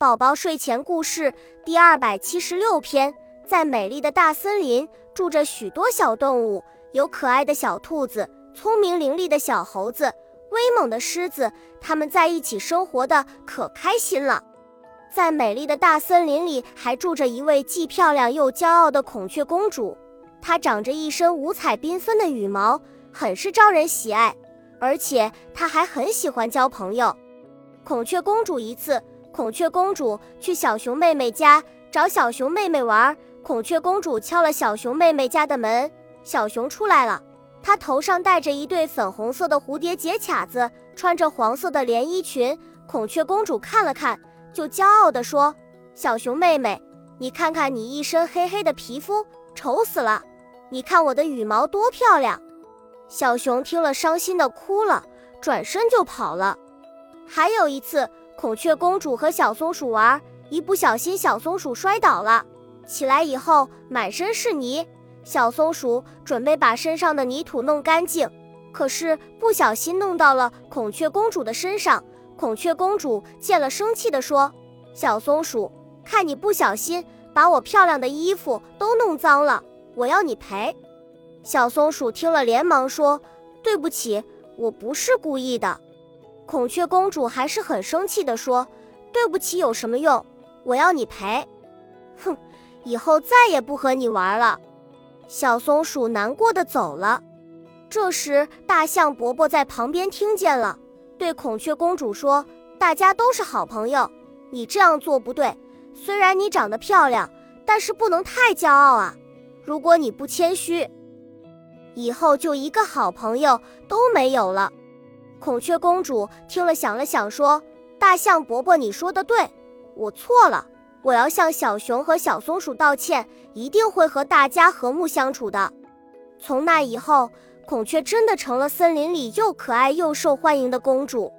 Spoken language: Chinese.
宝宝睡前故事第二百七十六篇：在美丽的大森林，住着许多小动物，有可爱的小兔子，聪明伶俐的小猴子，威猛的狮子。它们在一起生活的可开心了。在美丽的大森林里，还住着一位既漂亮又骄傲的孔雀公主。她长着一身五彩缤纷的羽毛，很是招人喜爱，而且她还很喜欢交朋友。孔雀公主一次。孔雀公主去小熊妹妹家找小熊妹妹玩。孔雀公主敲了小熊妹妹家的门，小熊出来了。她头上戴着一对粉红色的蝴蝶结卡子，穿着黄色的连衣裙。孔雀公主看了看，就骄傲地说：“小熊妹妹，你看看你一身黑黑的皮肤，丑死了！你看我的羽毛多漂亮！”小熊听了，伤心的哭了，转身就跑了。还有一次。孔雀公主和小松鼠玩，一不小心小松鼠摔倒了，起来以后满身是泥。小松鼠准备把身上的泥土弄干净，可是不小心弄到了孔雀公主的身上。孔雀公主见了，生气地说：“小松鼠，看你不小心把我漂亮的衣服都弄脏了，我要你赔。”小松鼠听了，连忙说：“对不起，我不是故意的。”孔雀公主还是很生气地说：“对不起有什么用？我要你赔！哼，以后再也不和你玩了。”小松鼠难过的走了。这时，大象伯伯在旁边听见了，对孔雀公主说：“大家都是好朋友，你这样做不对。虽然你长得漂亮，但是不能太骄傲啊！如果你不谦虚，以后就一个好朋友都没有了。”孔雀公主听了，想了想，说：“大象伯伯，你说的对，我错了，我要向小熊和小松鼠道歉，一定会和大家和睦相处的。”从那以后，孔雀真的成了森林里又可爱又受欢迎的公主。